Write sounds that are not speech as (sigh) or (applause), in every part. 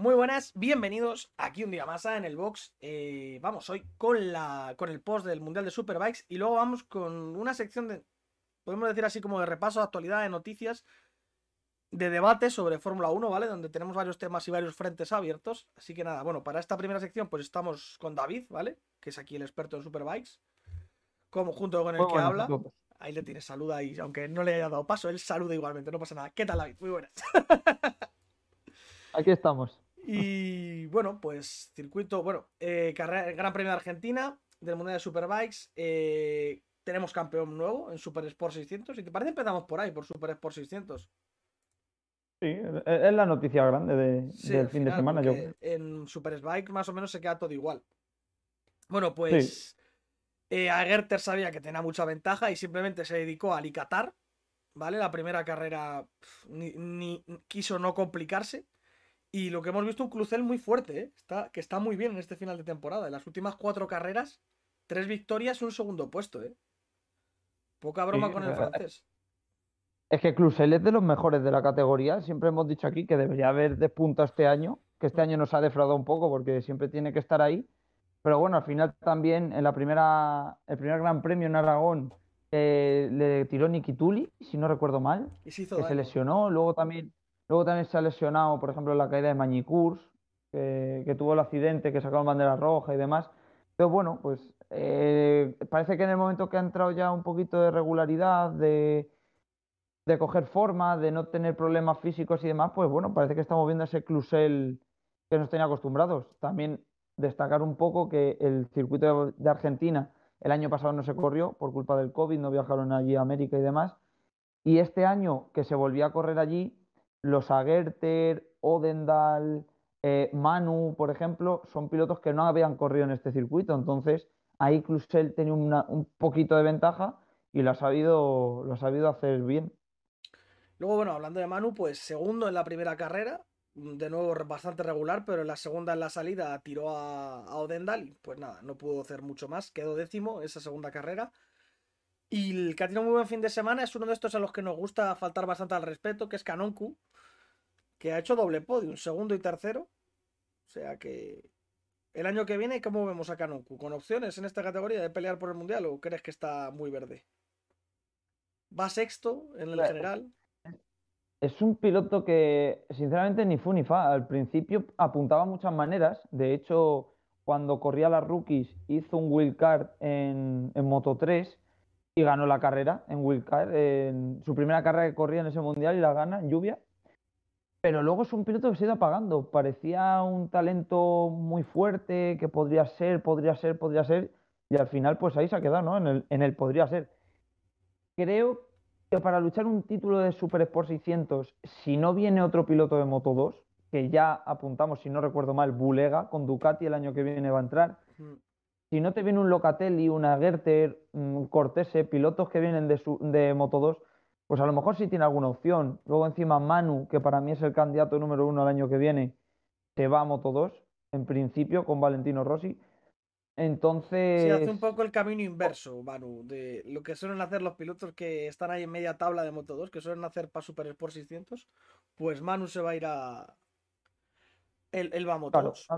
Muy buenas, bienvenidos aquí un día más en el box. Eh, vamos hoy con, la, con el post del Mundial de Superbikes y luego vamos con una sección de, podemos decir así como de repaso de actualidad, de noticias, de debate sobre Fórmula 1, ¿vale? Donde tenemos varios temas y varios frentes abiertos. Así que nada, bueno, para esta primera sección pues estamos con David, ¿vale? Que es aquí el experto en Superbikes. Como junto con el que habla. Ahí le tienes, saluda y aunque no le haya dado paso, él saluda igualmente, no pasa nada. ¿Qué tal, David? Muy buenas. (laughs) Aquí estamos. Y bueno, pues circuito, bueno, eh, Gran Premio de Argentina del Mundial de Superbikes. Eh, tenemos campeón nuevo en Super Sport 600. Y te parece empezamos por ahí, por Super Sport 600. Sí, e-, es la noticia grande del fin de semana. Yo. En Super más o menos se queda todo igual. Bueno, pues eh, Agerter sabía que tenía mucha ventaja y simplemente se dedicó a alicatar. ¿Vale? La primera carrera ni quiso no complicarse. Y lo que hemos visto un Clucel muy fuerte, ¿eh? está, que está muy bien en este final de temporada. En las últimas cuatro carreras, tres victorias y un segundo puesto. ¿eh? Poca broma con el francés. Es que Clucel es de los mejores de la categoría. Siempre hemos dicho aquí que debería haber despuntado este año, que este año nos ha defraudado un poco porque siempre tiene que estar ahí. Pero bueno, al final también en la primera, el primer Gran Premio en Aragón eh, le tiró Nikituli, si no recuerdo mal, que se lesionó. Luego también Luego también se ha lesionado, por ejemplo, la caída de Mañicurs, que, tuvo el accidente, que sacó bandera roja y demás. Pero bueno, pues eh, parece que en el momento que ha entrado ya un poquito de regularidad, de, de coger forma, de no tener problemas físicos y demás, pues bueno, parece que estamos viendo ese clusel que nos tenía acostumbrados. También destacar un poco que el circuito de Argentina el año pasado no se corrió por culpa del COVID, no viajaron allí a América y demás. Y este año que se volvió a correr allí, los Agerter, Odendal, eh, Manu, por ejemplo, son pilotos que no habían corrido en este circuito. Entonces, ahí Clusel tenía un poquito de ventaja y lo ha, sabido, lo ha sabido hacer bien. Luego, bueno, hablando de Manu, pues segundo en la primera carrera, de nuevo bastante regular, pero en la segunda en la salida tiró a, a Odendal y pues nada, no pudo hacer mucho más, quedó décimo esa segunda carrera. Y el que ha tenido un muy buen fin de semana es uno de estos a los que nos gusta faltar bastante al respeto, que es Kanonku, que ha hecho doble podio, un segundo y tercero. O sea que el año que viene, ¿cómo vemos a Kanonku? ¿Con opciones en esta categoría de pelear por el mundial o crees que está muy verde? ¿Va sexto en el general? Es un piloto que, sinceramente, ni fu ni fa. Al principio apuntaba muchas maneras. De hecho, cuando corría las rookies, hizo un wildcard en, en Moto 3 y ganó la carrera en Wildcard, en su primera carrera que corría en ese mundial y la gana en lluvia. Pero luego es un piloto que se ha ido apagando. Parecía un talento muy fuerte, que podría ser, podría ser, podría ser. Y al final, pues ahí se ha quedado, ¿no? En el, en el podría ser. Creo que para luchar un título de Super Sport 600, si no viene otro piloto de Moto 2, que ya apuntamos, si no recuerdo mal, Bulega con Ducati el año que viene va a entrar, mm si no te viene un Locatelli, una Gerter, un Cortese, pilotos que vienen de, de Moto 2, pues a lo mejor sí tiene alguna opción. Luego encima Manu, que para mí es el candidato número uno al año que viene, se va a Moto 2, en principio, con Valentino Rossi. Entonces. Sí, hace un poco el camino inverso, Manu, de lo que suelen hacer los pilotos que están ahí en media tabla de Moto 2, que suelen hacer para Super Sport 600. Pues Manu se va a ir a. Él, va a Moto 2.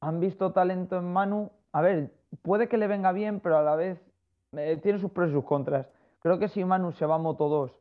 han visto talento en Manu, a ver, puede que le venga bien, pero a la vez eh, tiene sus pros y sus contras. Creo que si Manu se va a Moto 2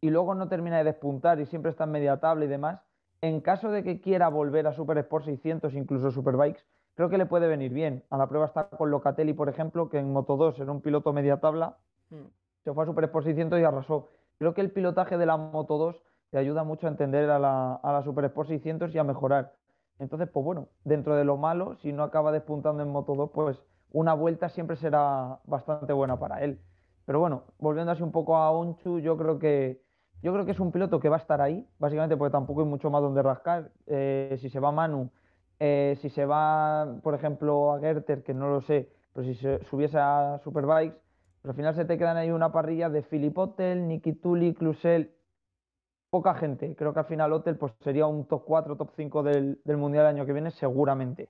y luego no termina de despuntar y siempre está en media tabla y demás, en caso de que quiera volver a Super Sport 600, incluso Superbikes, creo que le puede venir bien. A la prueba está con Locatelli, por ejemplo, que en Moto 2 era un piloto media tabla, hmm. se fue a Super Sport 600 y arrasó. Creo que el pilotaje de la Moto 2 te ayuda mucho a entender a la, a la Super Sport 600 y a mejorar. Entonces, pues bueno, dentro de lo malo, si no acaba despuntando en Moto 2, pues una vuelta siempre será bastante buena para él. Pero bueno, volviendo así un poco a Onchu, yo creo que yo creo que es un piloto que va a estar ahí, básicamente porque tampoco hay mucho más donde rascar. Eh, si se va Manu, eh, si se va, por ejemplo, a Gerter, que no lo sé, pero si se subiese a Superbikes, pues al final se te quedan ahí una parrilla de Philip Hotel, Niki Tully, Clusel poca gente. Creo que al final Hotel pues, sería un top 4, top 5 del, del Mundial el año que viene, seguramente.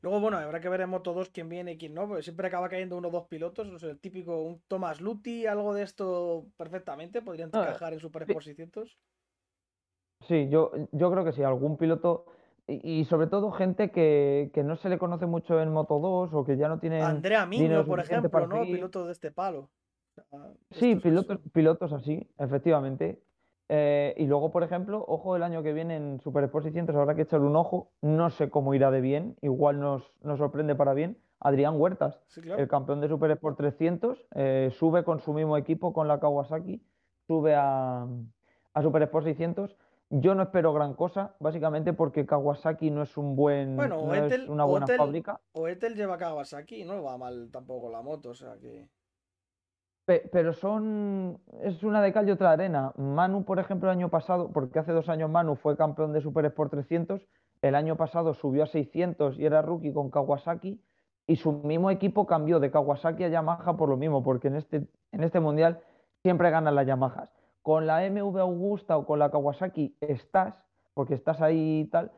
Luego, bueno, habrá que ver en Moto 2 quién viene y quién no, porque siempre acaba cayendo uno o dos pilotos. O sea, el típico, un Thomas Lutti, algo de esto perfectamente, podrían encajar en Super Sport 600. Sí, yo, yo creo que sí, algún piloto. Y, y sobre todo gente que, que no se le conoce mucho en Moto 2 o que ya no tienen Andrea Miño, por ejemplo, ¿no? Piloto de este palo. Sí, pilotos, pilotos así, efectivamente. Eh, y luego, por ejemplo, ojo el año que viene en Super Sport 600, habrá que echarle un ojo. No sé cómo irá de bien, igual nos, nos sorprende para bien. Adrián Huertas, Sí, el campeón de Super Sport 300, eh, sube con su mismo equipo, con la Kawasaki, sube a, a Super Sport 600. Yo no espero gran cosa, básicamente porque Kawasaki no es un buen, Bueno, no es una buena fábrica. Oetel lleva Kawasaki, no va mal tampoco la moto, o sea que. Pe- Pero son, es una de cal y otra arena. Manu, por ejemplo, el año pasado, porque hace dos años Manu fue campeón de Super Sport 300, el año pasado subió a 600 y era rookie con Kawasaki, y su mismo equipo cambió de Kawasaki a Yamaha por lo mismo, porque en este, en este mundial siempre ganan las Yamahas. Con la MV Augusta o con la Kawasaki estás, porque estás ahí y tal,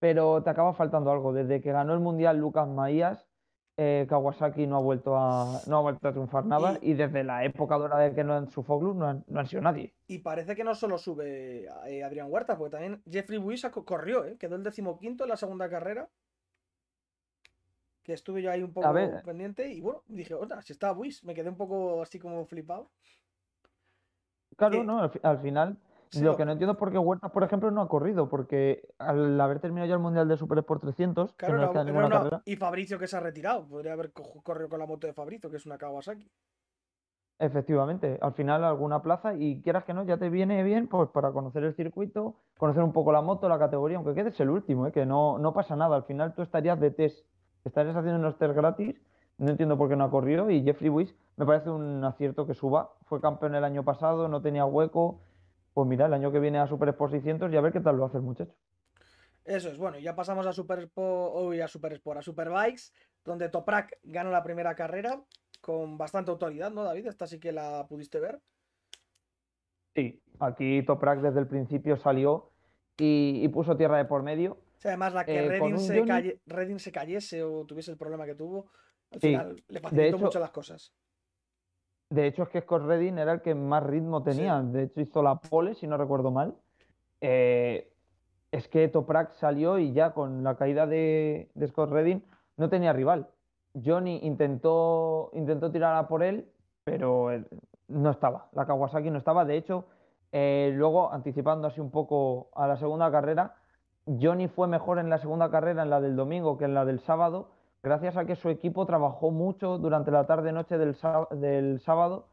pero te acaba faltando algo. Desde que ganó el mundial Lucas Maías, eh, Kawasaki no ha vuelto a, no ha vuelto a triunfar nada Y, y desde la época dorada de que no en Sofoglu no han, no han sido nadie. y parece que no solo sube eh, Adrián Huerta, porque también Jeffrey Buisa co- corrió, ¿eh? Quedó el decimoquinto en la segunda carrera, que estuve yo ahí un poco pendiente, y bueno, dije, otra, si está Buis, me quedé un poco así como flipado. claro, Que no, al final sí, lo que no entiendo es por qué Huertas, por ejemplo, no ha corrido, porque al haber terminado ya el mundial de Super Sport 300, que claro, no carrera, Y Fabricio que se ha retirado, podría haber co- corrido con la moto de Fabricio, que es una Kawasaki. efectivamente, al final alguna plaza y quieras que no, ya te viene bien pues para conocer el circuito, conocer un poco la moto, la categoría, aunque quedes el último, ¿eh? que no, no pasa nada, al final tú estarías de test, estarías haciendo unos test gratis, no entiendo por qué no ha corrido y Jeffrey Buis me parece un acierto que suba, fue campeón el año pasado, no tenía hueco, pues mira, el año que viene a Super Sport 600 y a ver qué tal lo hace el muchacho. Eso es, bueno, y ya pasamos a Super Sport, uy, a Super Sport, a Superbikes, donde Toprak gana la primera carrera con bastante autoridad, ¿no, David? Esta sí que la pudiste ver. Sí, aquí Toprak desde el principio salió y, y puso tierra de por medio, O sea, además la que eh, Redding se, Johnny, calle, Redding se cayese o tuviese el problema que tuvo, al sí, final le de facilitó mucho las cosas. De hecho, es que Scott Redding era el que más ritmo Sí, tenía. De hecho, hizo la pole, si no recuerdo mal. Eh, es que Toprak salió y ya con la caída de, de Scott Redding no tenía rival. Johnny intentó, intentó tirar a por él, pero no estaba. La Kawasaki no estaba. De hecho, eh, luego, anticipando así un poco a la segunda carrera, Johnny fue mejor en la segunda carrera, en la del domingo, que en la del sábado, gracias a que su equipo trabajó mucho durante la tarde-noche del, del sábado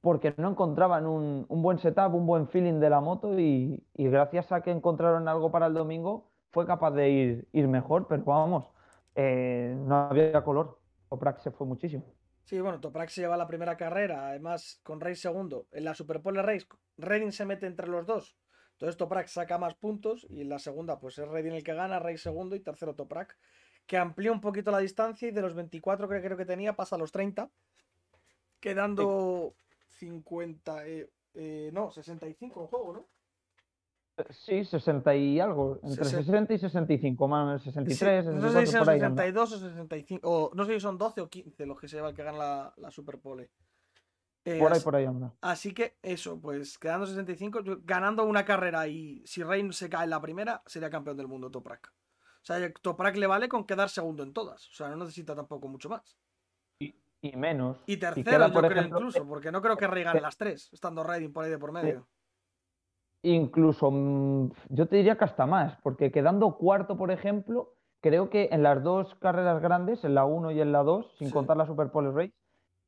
porque no encontraban un, buen setup, un buen feeling de la moto y, y gracias a que encontraron algo para el domingo fue capaz de ir, ir mejor, pero vamos, eh, no había color. Toprak se fue muchísimo. sí, bueno, Toprak se lleva la primera carrera, además con Rey segundo. En la Superpole Race, Redding se mete entre los dos. Entonces Toprak saca más puntos y en la segunda pues es Redding el que gana, Rey segundo y tercero Toprak, que amplía un poquito la distancia y de los 24 que creo que tenía pasa a los 30, Sí, quedando 50, eh, eh, no, 65 en juego, ¿no? Sí, 60 y algo, entre Sesen- 60 y 65, más Sí, 63, no sé si 64, son por ahí anda. 62 o 65, o no sé si son 12 o 15 los que se lleva el que gana la, la Superpole. Eh, Por ahí, así, por ahí anda. así que eso, pues quedando 65, yo- ganando una carrera y si Reign se cae en la primera, sería campeón del mundo Toprak. O sea, Toprak le vale con quedar segundo en todas. O sea, no necesita tampoco mucho más. Y, y menos, Y tercero, queda, yo creo ejemplo, incluso, porque no creo que Rey gane que- las tres, estando Redding por ahí de por medio. Incluso, mm, yo te diría que hasta más, porque quedando cuarto, por ejemplo, creo que en las dos carreras grandes, en la 1 y en la 2, sin Sí. contar la Super Pole Race,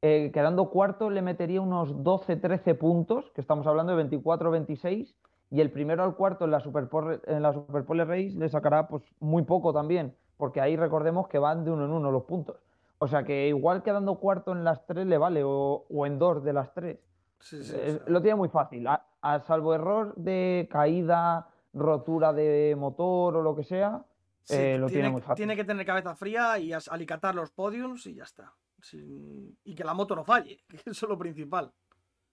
eh, quedando cuarto le metería unos 12-13 puntos, que estamos hablando de 24-26, y el primero al cuarto en la Super Pole, en la Super Pole Race le sacará pues muy poco también, porque ahí recordemos que van de uno en uno los puntos. O sea que igual quedando cuarto en las tres le vale, o, o en dos de las tres. Sí, sí, Eh, lo tiene muy fácil. A, a salvo error de caída, rotura de motor o lo que sea, eh, lo tiene tiene, muy fácil. tiene que tener cabeza fría y alicatar los podiums y ya está. Sin- Y que la moto no falle, (laughs) que eso es lo principal.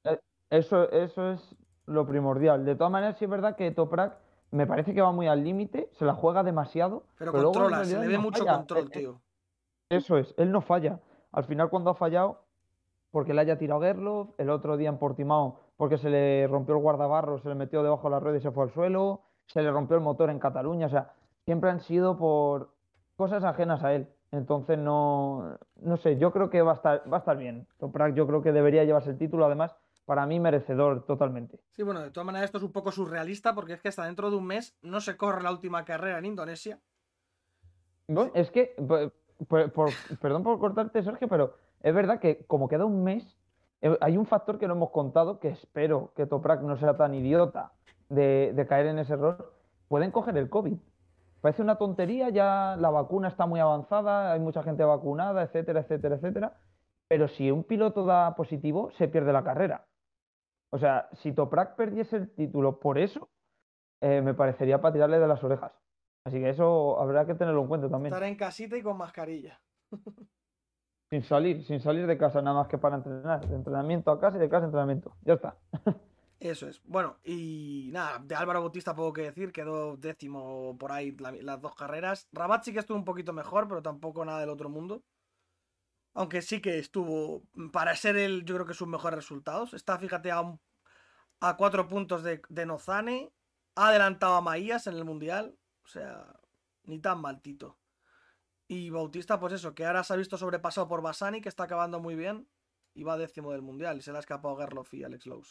Eh, Eso, eso es lo primordial. De todas maneras, sí es verdad que Toprak me parece que va muy al límite, se la juega demasiado, Pero pero luego en controla, se le ve no mucho falla. control, tío. Eso es, él no falla. Al final, cuando ha fallado, porque le haya tirado Gerloff, el otro día en Portimao, porque se le rompió el guardabarro, se le metió debajo de la rueda y se fue al suelo, se le rompió el motor en Cataluña, o sea, siempre han sido por cosas ajenas a él. Entonces no, no sé, yo creo que va a estar, va a estar bien. Toprak yo creo que debería llevarse el título, además, para mí merecedor totalmente. Sí, bueno, de todas maneras esto es un poco surrealista porque es que hasta dentro de un mes no se corre la última carrera en Indonesia. Bueno, es que, perdón por cortarte, Sergio, pero es verdad que como queda un mes, eh, hay un factor que no hemos contado que espero que Toprak no sea tan idiota de, de caer en ese error. Pueden coger el COVID. Parece una tontería, ya la vacuna está muy avanzada, hay mucha gente vacunada, etcétera, etcétera, etcétera. Pero si un piloto da positivo, se pierde la carrera. O sea, si Toprak perdiese el título por eso, eh, me parecería para tirarle de las orejas. Así que eso habrá que tenerlo en cuenta también. Estar en casita y con mascarilla. (laughs) sin salir, sin salir de casa nada más que para entrenar. De entrenamiento a casa y de casa a entrenamiento. Ya está. (laughs) Eso es. Bueno, y nada, de Álvaro Bautista puedo que decir, quedó décimo por ahí las dos carreras. Rabat sí que estuvo un poquito mejor, pero tampoco nada del otro mundo. Aunque sí que estuvo, para ser el, yo creo que sus mejores resultados. Está, fíjate, a, cuatro puntos de, de Nozane. Ha adelantado a Maías en el Mundial. O sea, ni tan maltito. Y Bautista, pues eso, que ahora se ha visto sobrepasado por Basani, que está acabando muy bien. Y va décimo del Mundial. Y se le ha escapado Gerloff y Alex Lowe.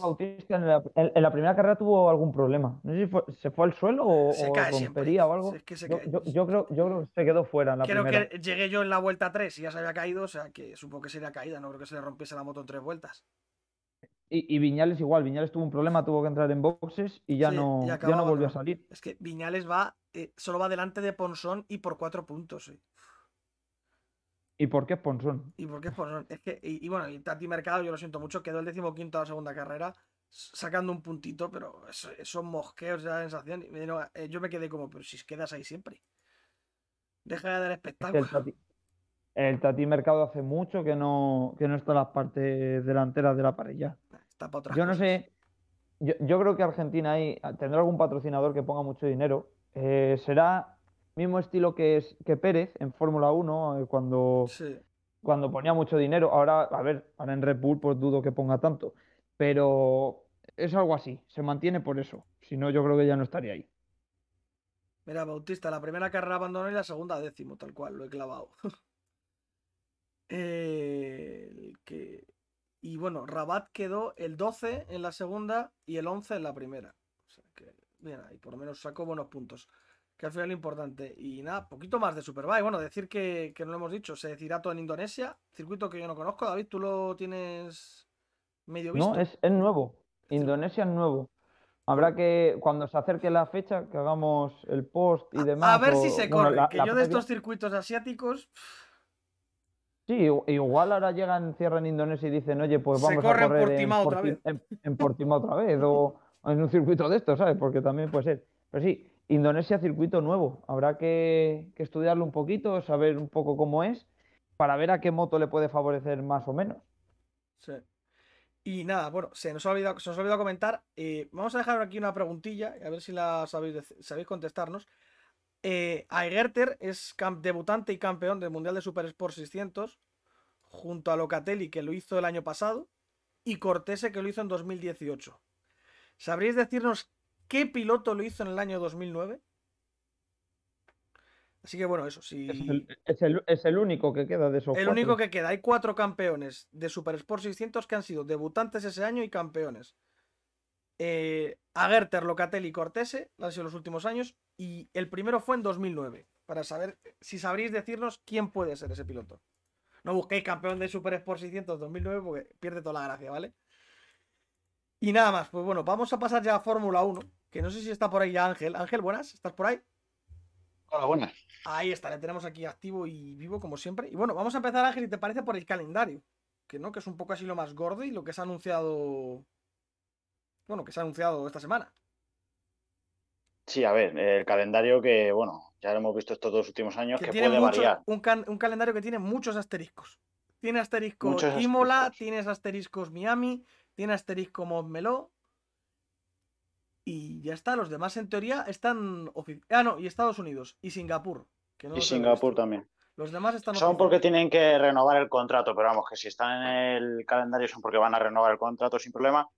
Bautista en la, primera carrera tuvo algún problema. No sé si se fue al suelo o, se rompería o algo. yo, creo, que se quedó fuera en la creo que llegué yo en la vuelta 3 y ya se había caído, o sea que supongo que sería caída, no creo que se le rompiese la moto en tres vueltas. Y, Viñales igual, Viñales tuvo un problema, tuvo que entrar en boxes y ya, no, ya no volvió a salir. Es que Viñales va, eh, solo va delante de Ponsón y por cuatro puntos. Eh. ¿Y por qué Sponsón? ¿Y por qué Sponsón? Es que, y, bueno, y Tati Mercado, yo lo siento mucho, quedó el decimoquinto a la segunda carrera, sacando un puntito, pero son mosqueos de la sensación. Eh, yo me quedé como, pero si quedas ahí siempre. Deja de dar espectáculo. El tati, Mercado hace mucho que no, que no está en las partes delanteras de la parrilla. Está para yo no sé, yo, creo que Argentina ahí tendrá algún patrocinador que ponga mucho dinero. Eh, será mismo estilo que, es, que Pérez en Fórmula 1, eh, cuando, cuando ponía mucho dinero. Ahora, a ver, ahora en Red Bull pues dudo que ponga tanto, pero es algo así, se mantiene por eso. Si no, yo creo que ya no estaría ahí. Mira, Bautista, la primera carrera abandonó y la segunda décimo, tal cual, lo he clavado. (laughs) que... Y bueno, Rabat quedó el 12 en la segunda y el 11 en la primera. O sea que, bien, ahí por lo menos sacó buenos puntos que al final es importante. Y nada, poquito más de Superbike. Bueno, decir que, no lo hemos dicho, se decidirá todo en Indonesia, circuito que yo no conozco. David, ¿tú lo tienes medio visto? No, es, nuevo. Indonesia es nuevo. Habrá que, cuando se acerque la fecha, que hagamos el post y demás. A ver si se corre, que yo de estos circuitos asiáticos. Sí, igual ahora llegan, cierran Indonesia y dicen, oye, pues vamos a correr en, otra vez. En, en otra vez, o en un circuito de estos, ¿sabes? Porque también puede ser. Pero sí, Indonesia circuito nuevo. Habrá que, estudiarlo un poquito, saber un poco cómo es, para ver a qué moto le puede favorecer más o menos. Sí. Y nada, bueno, se nos ha olvidado, se nos ha olvidado comentar. Eh, vamos a dejar aquí una preguntilla, a ver si la sabéis, sabéis contestarnos. Eh, Aigerter es debutante y campeón del Mundial de Super Sport 600, junto a Locatelli, que lo hizo el año pasado, y Cortese, que lo hizo en 2018. ¿Sabríais decirnos ¿Qué piloto lo hizo en el año 2009? Así que bueno, eso sí. Es el, único que queda de esos. El único que queda. Hay cuatro campeones de Super Sport 600 que han sido debutantes ese año y campeones. Eh, Agerter, Locatelli y Cortese, han sido los últimos años. Y el primero fue en 2009. Para saber si sabréis decirnos quién puede ser ese piloto. No busquéis campeón de Super Sport 600 2009 porque pierde toda la gracia, ¿vale? Y nada más, pues bueno, vamos a pasar ya a Fórmula 1 que no sé si está por ahí ya Ángel. Ángel, buenas, ¿estás por ahí? Hola, buenas. Ahí está, le tenemos aquí activo y vivo como siempre. Y bueno, vamos a empezar, Ángel, y te parece por el calendario. Que no, que es un poco así lo más gordo y lo que se ha anunciado. Bueno, que se ha anunciado esta semana. Sí, a ver, el calendario que, bueno, ya lo hemos visto estos dos últimos años, que, puede variar. Un, un, calendario que tiene muchos asteriscos. Tiene asteriscos Imola, tienes asteriscos Miami, tiene asterisco Montmeló, y ya está, los demás en teoría están. Ah, no, y Estados Unidos y Singapur. y Singapur también. Los demás están. Son porque tienen que renovar el contrato, pero vamos, que si están en el calendario son porque van a renovar el contrato sin problema.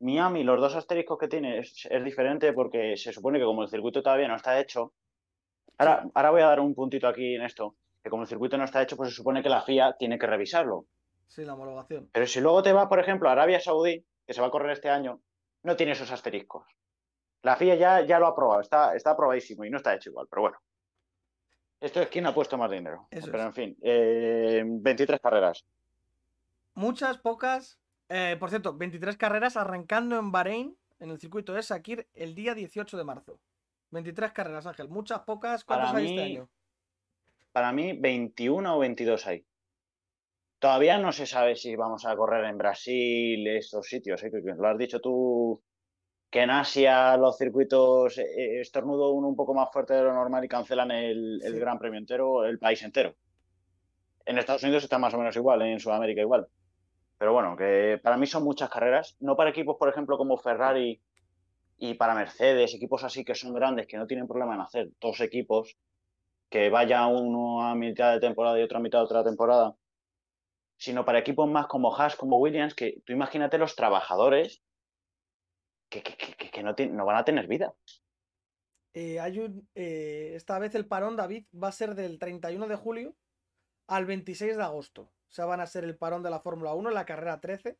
Miami, los dos asteriscos que tiene es, diferente porque se supone que como el circuito todavía no está hecho, ahora, ahora voy a dar un puntito aquí en esto, que como el circuito no está hecho, pues se supone que la FIA tiene que revisarlo. Sí, la homologación. Pero si luego te vas, por ejemplo, a Arabia Saudí, que se va a correr este año, no tiene esos asteriscos. La FIA ya, ya lo ha aprobado, está, está aprobadísimo y no está hecho igual, pero bueno. Esto es quien ha puesto más dinero. pero en fin, 23 eh, carreras. Muchas, pocas. Eh, por cierto, 23 carreras arrancando en Bahrein, en el circuito de Sakir, el día 18 de marzo. 23 carreras, Ángel. Muchas, pocas. ¿Cuántas hay este año? Para mí, 21 o 22 hay. Todavía no se sabe si vamos a correr en Brasil, estos sitios. ¿eh? Lo has dicho tú que en Asia los circuitos eh, estornudo uno un poco más fuerte de lo normal y cancelan el, Gran Premio entero, el país entero. En Estados Unidos está más o menos igual, en Sudamérica igual. Pero bueno, que para mí son muchas carreras, no para equipos, por ejemplo, como Ferrari y para Mercedes, equipos así que son grandes, que no tienen problema en hacer dos equipos, que vaya uno a mitad de temporada y otro a mitad de otra temporada, sino para equipos más como Haas, como Williams, que tú imagínate los trabajadores que, no, van a tener vida. Eh, hay un, eh, esta vez el parón, David, va a ser del 31 de julio al 26 de agosto. O sea, van a ser el parón de la Fórmula 1 en la carrera 13,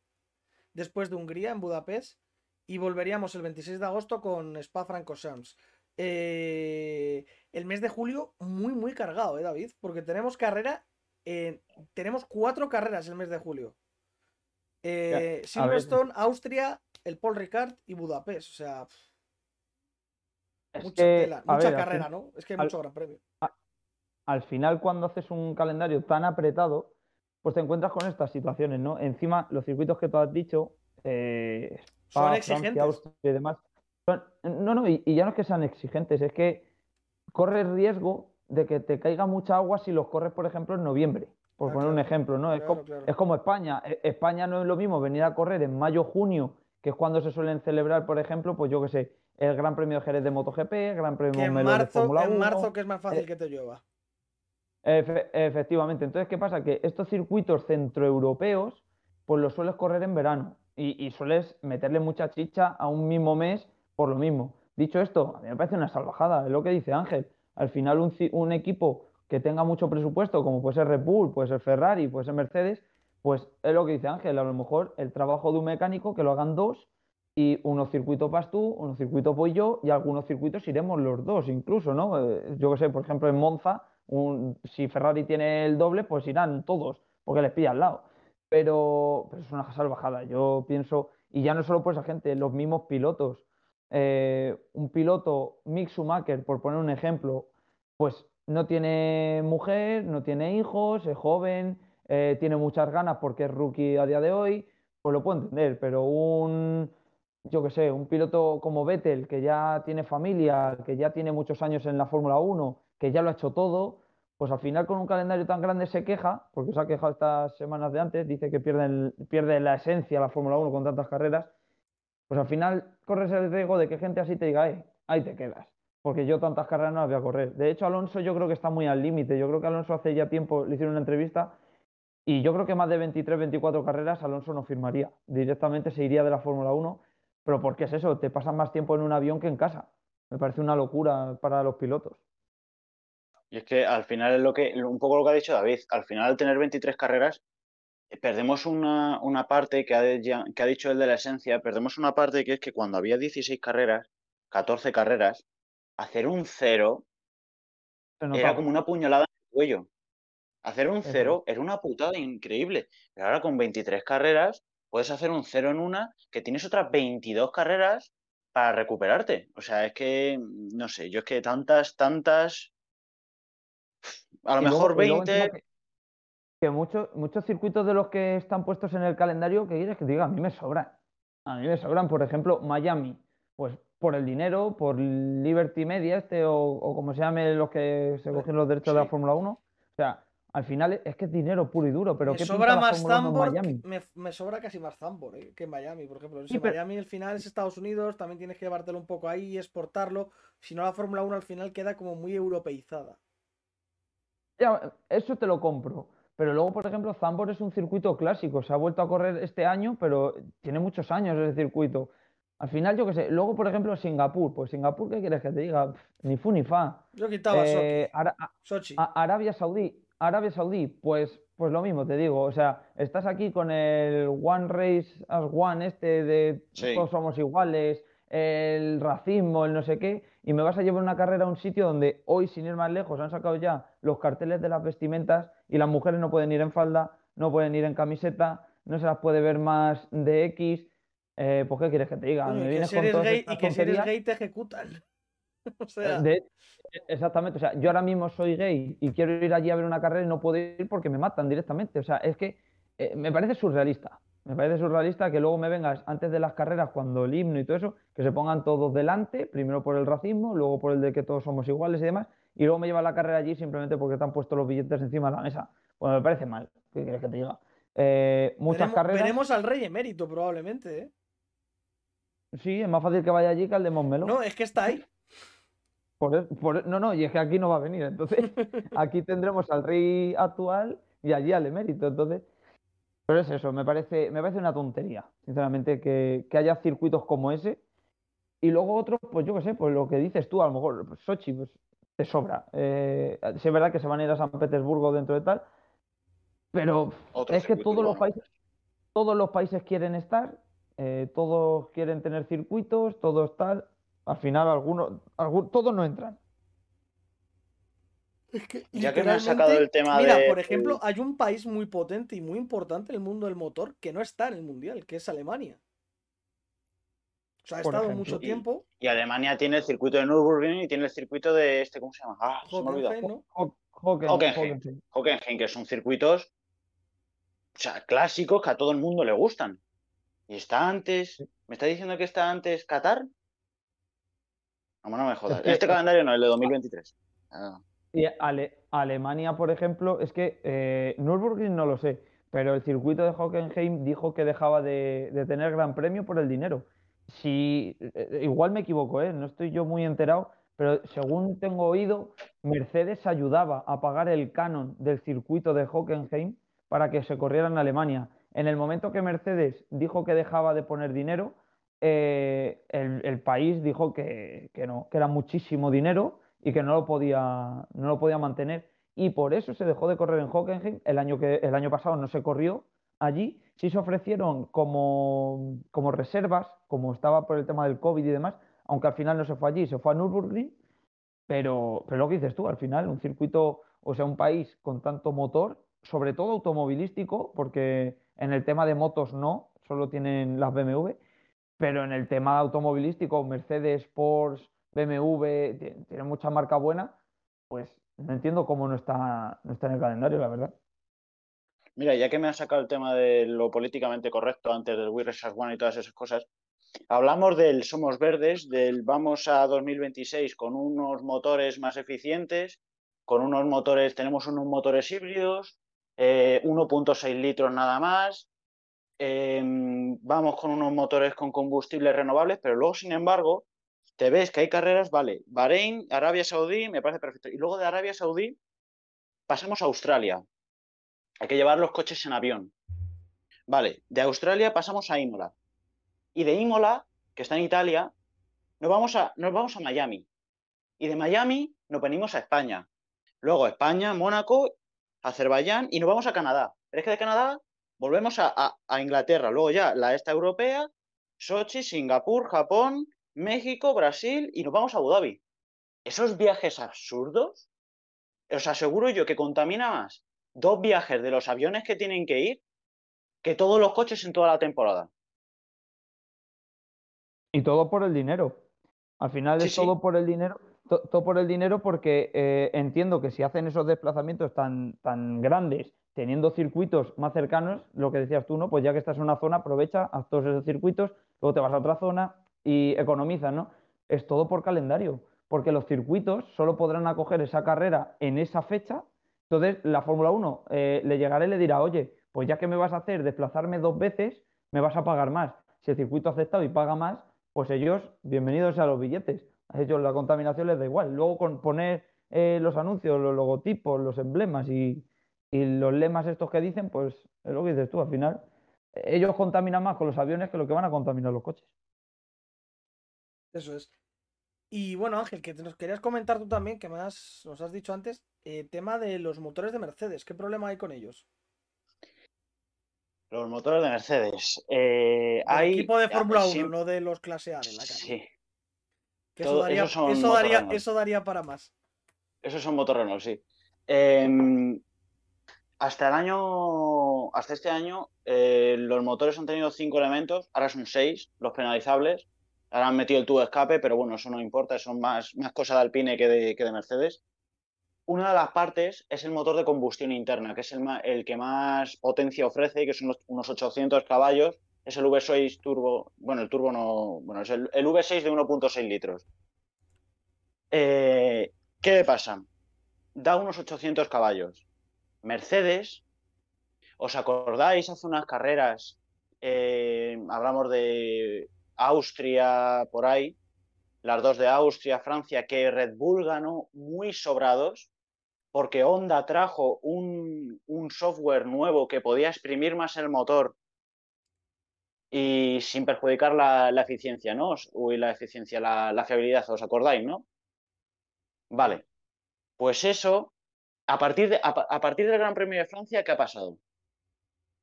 después de Hungría, en Budapest, y volveríamos el 26 de agosto con Spa Francorchamps. Eh, el mes de julio muy, muy cargado, ¿eh, David? Porque tenemos carrera, tenemos cuatro carreras el mes de julio. Silverstone, Austria, el Paul Ricard y Budapest. O sea, mucha, carrera, ¿no? Es que hay mucho gran premio. al final, cuando haces un calendario tan apretado, pues te encuentras con estas situaciones, ¿no? Encima, los circuitos que tú has dicho, eh, son exigentes. y demás. no, no, y, ya no es que sean exigentes, es que corres riesgo de que te caiga mucha agua si los corres, por ejemplo, en noviembre. Por ah, poner un ejemplo, ¿no? es, como, es como España. E, España no es lo mismo venir a correr en mayo, junio que es cuando se suelen celebrar, por ejemplo, pues yo que sé, el Gran Premio de Jerez de MotoGP, el Gran Premio de marzo, En marzo que es más fácil eh, que te llueva. efectivamente. Entonces, ¿qué pasa? Que estos circuitos centroeuropeos, pues los sueles correr en verano y, sueles meterle mucha chicha a un mismo mes por lo mismo. Dicho esto, a mí me parece una salvajada, es lo que dice Ángel. Al final, un, un equipo que tenga mucho presupuesto, como puede ser Red Bull, puede ser Ferrari, puede ser Mercedes, pues es lo que dice Ángel, a lo mejor el trabajo de un mecánico que lo hagan dos y unos circuitos vas tú, unos circuitos voy yo y algunos circuitos iremos los dos incluso, ¿no? Eh, yo que sé, por ejemplo en Monza, si Ferrari tiene el doble, pues irán todos, porque les pilla al lado. Pero, es una salvajada, yo pienso, y ya no solo por esa gente, los mismos pilotos. Eh, un piloto, Mick Schumacher, por poner un ejemplo, pues no tiene mujer, no tiene hijos, es joven, eh, tiene muchas ganas porque es rookie a día de hoy, pues lo puedo entender, pero un, yo que sé, un piloto como Vettel, que ya tiene familia, que ya tiene muchos años en la Fórmula 1, que ya lo ha hecho todo, pues al final con un calendario tan grande se queja, porque se ha quejado estas semanas de antes, dice que pierde pierde la esencia la Fórmula 1 con tantas carreras, pues al final corres el riesgo de que gente así te diga, eh, ahí te quedas, porque yo tantas carreras no las voy a correr. De hecho, Alonso yo creo que está muy al límite, yo creo que Alonso hace ya tiempo le hicieron una entrevista y yo creo que más de 23, 24 carreras Alonso no firmaría. Directamente se iría de la Fórmula 1. Pero ¿por qué es eso? Te pasas más tiempo en un avión que en casa. Me parece una locura para los pilotos. Y es que al final es lo que, un poco lo que ha dicho David, al final al tener 23 carreras, eh, perdemos una, parte que ha, que ha dicho él de la esencia, perdemos una parte que es que cuando había 16 carreras, 14 carreras, hacer un cero era como una puñalada en el cuello. Hacer un cero era una putada increíble. Pero ahora con 23 carreras puedes hacer un cero en una que tienes otras 22 carreras para recuperarte. O sea, es que, no sé, yo es que tantas, tantas... A lo mejor 20... Que, muchos, muchos circuitos de los que están puestos en el calendario, que quieres que diga, a mí me sobran. A mí me sobran, por ejemplo, Miami. Pues por el dinero, por Liberty Media este o, como se llame los que se cogen los derechos de la Fórmula 1. O sea, al final es que es dinero puro y duro, pero me sobra más Zambor, me, sobra casi más Zambor eh, que en Miami, por ejemplo. Si Miami al final es Estados Unidos, también tienes que llevártelo un poco ahí y exportarlo. Si no, la Fórmula 1 al final queda como muy europeizada. Ya, eso te lo compro. Pero luego, por ejemplo, Zambor es un circuito clásico, se ha vuelto a correr este año, pero tiene muchos años ese circuito. Al final, yo qué sé. Luego, por ejemplo, Singapur. Pues Singapur, ¿qué quieres que te diga? Pff, ni fu ni fa. Yo quitaba Eh, Sochi. Ara- Sochi. Arabia Saudí, Arabia Saudí, pues, pues lo mismo te digo, o sea, estás aquí con el One Race as One este de Sí. todos somos iguales, el racismo, el no sé qué, y me vas a llevar una carrera a un sitio donde hoy, sin ir más lejos, han sacado ya los carteles de las vestimentas y las mujeres no pueden ir en falda, no pueden ir en camiseta, no se las puede ver más de X. Eh, pues, ¿qué quieres que te diga? Me y que si eres gay, y que si eres gay te ejecutan. (laughs) o sea, De- exactamente, o sea, yo ahora mismo soy gay y quiero ir allí a ver una carrera y no puedo ir porque me matan directamente. O sea, es que eh, me parece surrealista. Me parece surrealista que luego me vengas antes de las carreras, cuando el himno y todo eso, que se pongan todos delante, primero por el racismo, luego por el de que todos somos iguales y demás, y luego me llevan la carrera allí simplemente porque te han puesto los billetes encima de la mesa. Pues me parece mal. ¿Qué quieres que te diga? Eh, muchas veremos, carreras. veremos al rey emérito probablemente, ¿eh? Sí, es más fácil que vaya allí que al de Montmeló. No, es que está ahí. Por es- por e- no, no, y es que aquí no va a venir. Entonces, (laughs) aquí tendremos al rey actual y allí al emérito. Entonces, pero es eso, me parece, me parece una tontería, sinceramente, que, que haya circuitos como ese. Y luego otros, pues yo qué sé, pues lo que dices tú, a lo mejor, pues Sochi, pues te sobra. Eh, sí es verdad que se van a ir a San Petersburgo dentro de tal, pero Otro es que todos los países, todos los países quieren estar, eh, todos quieren tener circuitos, todos tal. Al final, algunos, algún- todos no entran. Es que Ya que me has sacado el tema Mira, de- por ejemplo, hay un país muy potente y muy importante en el mundo del motor que no está en el mundial, que es Alemania. O sea, ha Por estado ejemplo. mucho tiempo. Y Alemania tiene el circuito de Nürburgring y tiene el circuito de este, ¿cómo se llama? Ah, se me ha olvidado. Hockenheim, ¿no? Ho- Hocken- Hockenheim. Hockenheim. Hockenheim, que son circuitos, o sea, clásicos que a todo el mundo le gustan. Y está antes, ¿me está diciendo que está antes Qatar? No, no me jodas. Este calendario no, el de 2023. Ah, Y Ale- Alemania, por ejemplo, es que eh, Nürburgring no lo sé, pero el circuito de Hockenheim dijo que dejaba de, de tener gran premio por el dinero. Si, eh, igual me equivoco, ¿eh? No estoy yo muy enterado, pero según tengo oído, Mercedes ayudaba a pagar el canon del circuito de Hockenheim para que se corriera en Alemania. En el momento que Mercedes dijo que dejaba de poner dinero, eh, el, el país dijo que, que no, que era muchísimo dinero y que no lo podía, no lo podía mantener. Y por eso se dejó de correr en Hockenheim. El año, que, el año pasado no se corrió allí. Sí se ofrecieron como, como reservas, como estaba por el tema del COVID y demás, aunque al final no se fue allí, se fue a Nürburgring. Pero, pero lo que dices tú, al final, un circuito, o sea, un país con tanto motor, sobre todo automovilístico, porque en el tema de motos no, solo tienen las BMW, pero en el tema automovilístico, Mercedes, Porsche, BMW, ti- tiene mucha marca buena, pues no entiendo cómo no está, no está en el calendario, la verdad. Mira, ya que me has sacado el tema de lo políticamente correcto antes del We as One y todas esas cosas, hablamos del Somos Verdes, del vamos a 2026 con unos motores más eficientes, con unos motores, tenemos unos motores híbridos, eh, 1.6 litros nada más, eh, vamos con unos motores con combustibles renovables, pero luego, sin embargo, te ves que hay carreras, vale, Bahrein, Arabia Saudí, me parece perfecto. Y luego de Arabia Saudí pasamos a Australia. Hay que llevar los coches en avión. Vale, de Australia pasamos a Imola. Y de Imola, que está en Italia, nos vamos a, nos vamos a Miami. Y de Miami nos venimos a España. Luego España, Mónaco, Azerbaiyán y nos vamos a Canadá. Pero es que de Canadá volvemos a, a- a Inglaterra. Luego ya la esta europea, Sochi, Singapur, Japón, México, Brasil y nos vamos a Abu Dhabi. Esos viajes absurdos, os aseguro yo que contamina más dos viajes de los aviones que tienen que ir que todos los coches en toda la temporada. Y todo por el dinero. Al final Sí, es sí. todo por el dinero, to- todo por el dinero porque eh, entiendo que si hacen esos desplazamientos tan, tan grandes, teniendo circuitos más cercanos, lo que decías tú, ¿no? Pues ya que estás en una zona, aprovecha, haz todos esos circuitos, luego te vas a otra zona y economizas, ¿no? Es todo por calendario, porque los circuitos solo podrán acoger esa carrera en esa fecha. Entonces, la Fórmula 1 eh, le llegará y le dirá, oye, pues ya que me vas a hacer desplazarme dos veces, me vas a pagar más. Si el circuito ha aceptado y paga más, pues ellos, bienvenidos a los billetes. A ellos la contaminación les da igual. Luego con poner eh, los anuncios, los logotipos, los emblemas y, Y los lemas estos que dicen, pues es lo que dices tú, al final. Ellos contaminan más con los aviones que lo que van a contaminar los coches. Eso es. Y bueno, Ángel, que nos querías comentar tú también, que más nos has dicho antes, eh, tema de los motores de Mercedes. ¿Qué problema hay con ellos? Los motores de Mercedes. Eh, hay, equipo de ah, Fórmula 1, siem- no de los clase A en la calle. Sí, Que eso todo- daría, eso, daría, motorrenos. eso daría para más. esos son motorrenos, sí. Em, hasta el año, hasta este año, eh, los motores han tenido cinco elementos, ahora son seis los penalizables. Ahora han metido el tubo de escape, pero bueno, eso no importa, son más, cosas de Alpine que de, Mercedes. Una de las partes es el motor de combustión interna, que es el, que más potencia ofrece, que son unos, unos 800 caballos. Es el V6 turbo, bueno, el turbo no, bueno, es el, el V6 de 1.6 litros. Eh, ¿qué le pasa? Da unos 800 caballos. Mercedes, ¿os acordáis hace unas carreras? eh, hablamos de Austria por ahí, las dos de Austria, Francia, que Red Bull ganó muy sobrados porque Honda trajo un, un software nuevo que podía exprimir más el motor y sin perjudicar la, la eficiencia, ¿no? Uy, la eficiencia, la, la fiabilidad, ¿os acordáis, no? Vale. Pues eso, a partir, de, a, pa- a partir del Gran Premio de Francia, ¿qué ha pasado?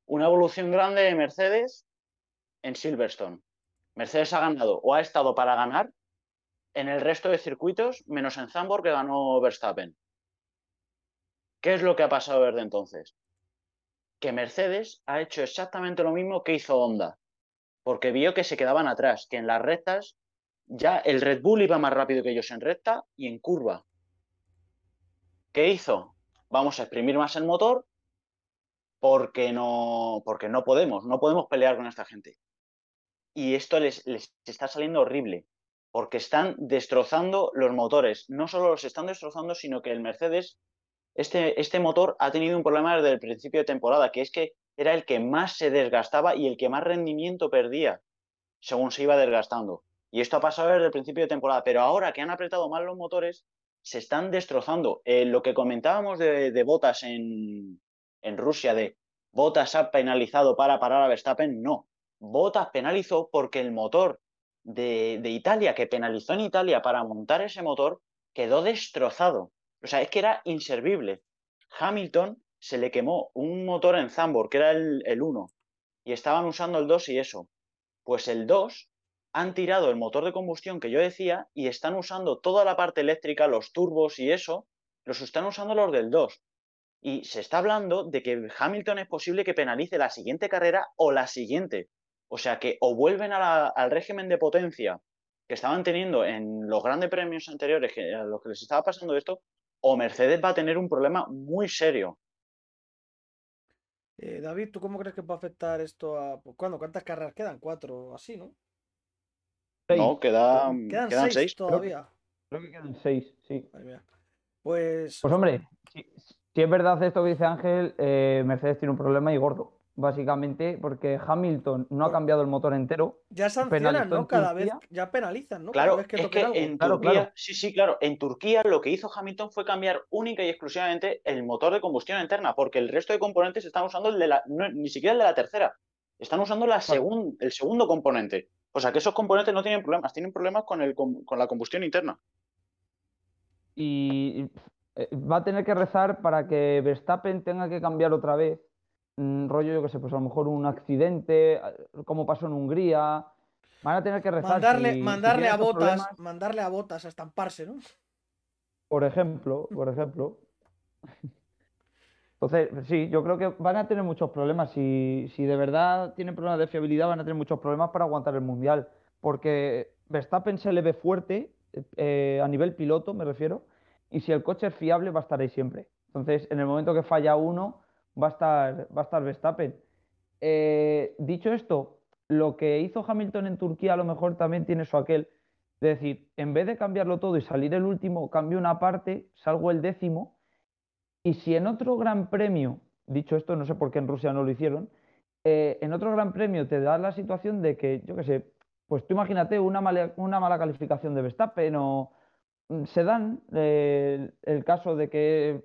Una evolución grande de Mercedes en Silverstone. Mercedes ha ganado o ha estado para ganar en el resto de circuitos, menos en Zandvoort que ganó Verstappen. ¿Qué es lo que ha pasado desde entonces? Que Mercedes ha hecho exactamente lo mismo que hizo Honda, porque vio que se quedaban atrás, que en las rectas ya el Red Bull iba más rápido que ellos en recta y en curva. ¿Qué hizo? Vamos a exprimir más el motor porque no, porque no podemos, no podemos pelear con esta gente. Y esto les, les está saliendo horrible, porque están destrozando los motores. No solo los están destrozando, sino que el Mercedes, este, este motor ha tenido un problema desde el principio de temporada, que es que era el que más se desgastaba y el que más rendimiento perdía según se iba desgastando. Y esto ha pasado desde el principio de temporada, pero ahora que han apretado más los motores, se están destrozando. Eh, lo que comentábamos de, de Botas en, en Rusia, de Botas ha penalizado para parar a Verstappen, no. Botas penalizó porque el motor de, de Italia, que penalizó en Italia para montar ese motor, quedó destrozado. O sea, es que era inservible. Hamilton se le quemó un motor en Zandvoort, que era el 1, y estaban usando el 2 y eso. Pues el 2 han tirado el motor de combustión que yo decía y están usando toda la parte eléctrica, los turbos y eso, los están usando los del 2. Y se está hablando de que Hamilton es posible que penalice la siguiente carrera o la siguiente. O sea que o vuelven al régimen de potencia que estaban teniendo en los grandes premios anteriores que, a los que les estaba pasando esto, o Mercedes va a tener un problema muy serio. Eh, David, ¿tú cómo crees que va a afectar esto a... pues. ¿Cuántas carreras quedan? Cuatro así, ¿no? Seis. No, quedan, Quedan, quedan seis, seis. todavía. Creo que quedan seis, sí. Pues, Pues hombre, si, si es verdad esto que dice Ángel, eh, Mercedes tiene un problema y gordo. Básicamente porque Hamilton no ha cambiado el motor entero. ya sancionan, ¿no? Cada vez, ya penalizan, ¿no? Cada Claro, vez que es que algo. en Claro, Turquía, claro. sí, sí, claro, en Turquía lo que hizo Hamilton fue cambiar única y exclusivamente el motor de combustión interna, porque el resto de componentes están usando el de la, no, ni siquiera el de la tercera, están usando la segun- el segundo componente. O sea que esos componentes no tienen problemas, tienen problemas con, el, com- con la combustión interna. Y eh, va a tener que rezar para que Verstappen tenga que cambiar otra vez. mm, rollo, yo que sé, pues a lo mejor un accidente, eh, como pasó en Hungría. Van a tener que rezar. Mandarle, si- mandarle a botas, problemas, mandarle a botas a estamparse, ¿no? por ejemplo, por ejemplo. Entonces, sí, yo creo que van a tener muchos problemas. Si, si de verdad tienen problemas de fiabilidad, van a tener muchos problemas para aguantar el Mundial. Porque Verstappen se le ve fuerte, eh, a nivel piloto, me refiero, y si el coche es fiable, va a estar ahí siempre. Entonces, en el momento que falla uno, va a estar, va a estar Verstappen. Eh, dicho esto, lo que hizo Hamilton en Turquía a lo mejor también tiene su aquel. Es decir, en vez de cambiarlo todo y salir el último, cambio una parte, salgo el décimo. Y si en otro gran premio, dicho esto, no sé por qué en Rusia no lo hicieron, eh, en otro gran premio te da la situación de que, yo qué sé, pues tú imagínate una mala, calificación de Verstappen o mm, se dan el caso de que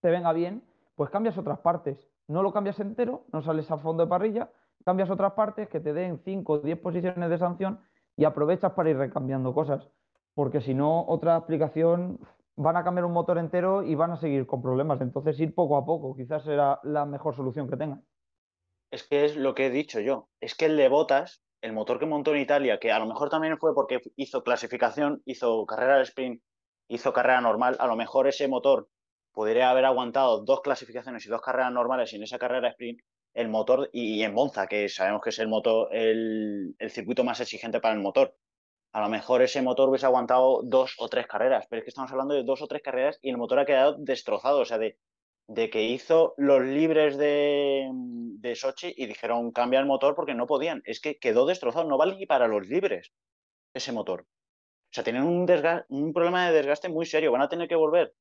te venga bien, pues cambias otras partes. No lo cambias entero, no sales a fondo de parrilla, cambias otras partes que te den 5 o 10 posiciones de sanción y aprovechas para ir recambiando cosas. Porque si no, otra aplicación van a cambiar un motor entero y van a seguir con problemas. Entonces, ir poco a poco quizás será la mejor solución que tengan. Es que es lo que he dicho yo. Es que el de Botas, el motor que montó en Italia, que a lo mejor también fue porque hizo clasificación, hizo carrera de sprint, hizo carrera normal, a lo mejor ese motor podría haber aguantado dos clasificaciones y dos carreras normales y en esa carrera de sprint el motor y, en Monza, que sabemos que es el motor, el, circuito más exigente para el motor. A lo mejor ese motor hubiese aguantado dos o tres carreras, pero es que estamos hablando de dos o tres carreras y el motor ha quedado destrozado, o sea, de, de que hizo los libres de, de Sochi y dijeron cambia el motor porque no podían. Es que quedó destrozado, no vale ni para los libres ese motor. O sea, tienen un, un problema de desgaste muy serio. Van a tener que volver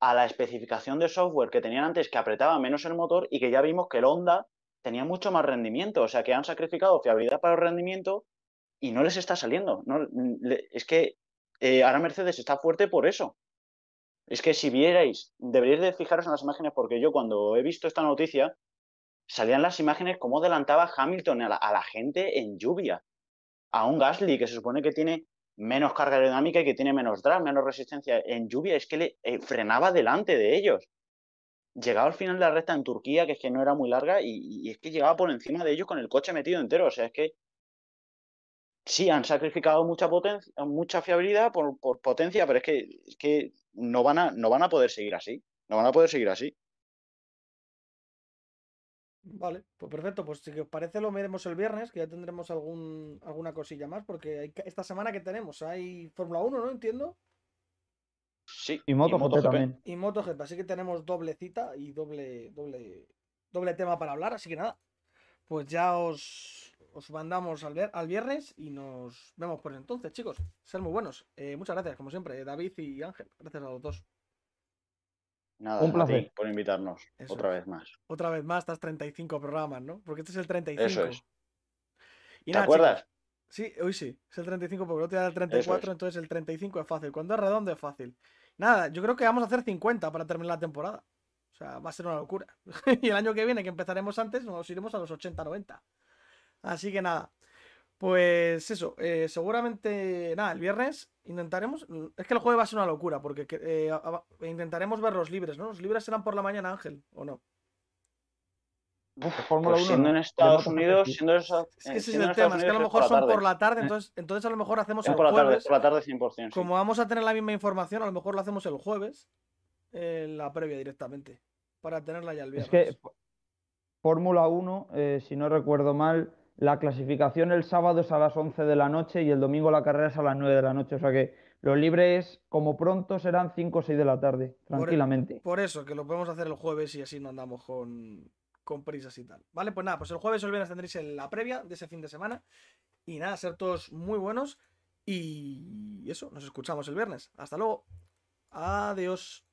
a la especificación de software que tenían antes, que apretaba menos el motor y que ya vimos que el Honda tenía mucho más rendimiento. O sea, que han sacrificado fiabilidad para el rendimiento y no les está saliendo. No, es que eh, ahora Mercedes está fuerte por eso. Es que si vierais, deberíais de fijaros en las imágenes, porque yo cuando he visto esta noticia, salían las imágenes cómo adelantaba Hamilton a la, gente en lluvia. A un Gasly que se supone que tiene menos carga aerodinámica y que tiene menos drag, menos resistencia en lluvia, es que le eh, frenaba delante de ellos. Llegaba al final de la recta en Turquía, que es que no era muy larga, y, es que llegaba por encima de ellos con el coche metido entero. O sea, es que sí, han sacrificado mucha potencia, mucha fiabilidad por, potencia, pero es que, es que no, van a, no van a poder seguir así. No van a poder seguir así. Vale, pues perfecto. Pues si os parece lo veremos el viernes, que ya tendremos algún, alguna cosilla más, porque esta semana que tenemos hay Fórmula 1, ¿no? Entiendo. Sí. Y MotoGP también. Y MotoGP, así que tenemos doble cita y doble, doble, doble tema para hablar, así que nada. Pues ya os, os mandamos al, al viernes y nos vemos por entonces, chicos. Ser muy buenos. Eh, muchas gracias, como siempre, David y Ángel. Gracias a los dos. Nada, un placer por invitarnos otra vez más. Otra vez más, estás 35 programas, ¿no? Porque este es el 35. Eso es. ¿Te acuerdas? sí, hoy sí, es el 35, porque otro día el 34, entonces el 35 es fácil. Cuando es redondo es fácil. Nada, yo creo que vamos a hacer 50 para terminar la temporada. O sea, va a ser una locura. (laughs) y el año que viene, que empezaremos antes, nos iremos a los 80-90. Así que nada. Pues eso, eh, seguramente, nada, el viernes intentaremos, es que el jueves va a ser una locura, porque eh, intentaremos ver los libres, ¿no? Los libres serán por la mañana, Ángel, ¿o no? Fórmula pues siendo en Estados Unidos, siendo Es que ese es el tema, es que a lo mejor son por la tarde, entonces, entonces a lo mejor hacemos el por jueves. por la tarde 100%. Como vamos a tener la misma información, a lo mejor lo hacemos el jueves, en la previa directamente, para tenerla ya el viernes. Es que Fórmula 1, eh, si no recuerdo mal, la clasificación el sábado es a las 11 de la noche y el domingo la carrera es a las 9 de la noche. O sea que los libres, como pronto, serán 5 o 6 de la tarde, e- tranquilamente. Por, eso, que lo podemos hacer el jueves y así no andamos con, con prisas y tal. Vale, pues nada, pues el jueves o el viernes tendréis la previa de ese fin de semana. Y nada, ser todos muy buenos. Y eso, nos escuchamos el viernes. Hasta luego. Adiós.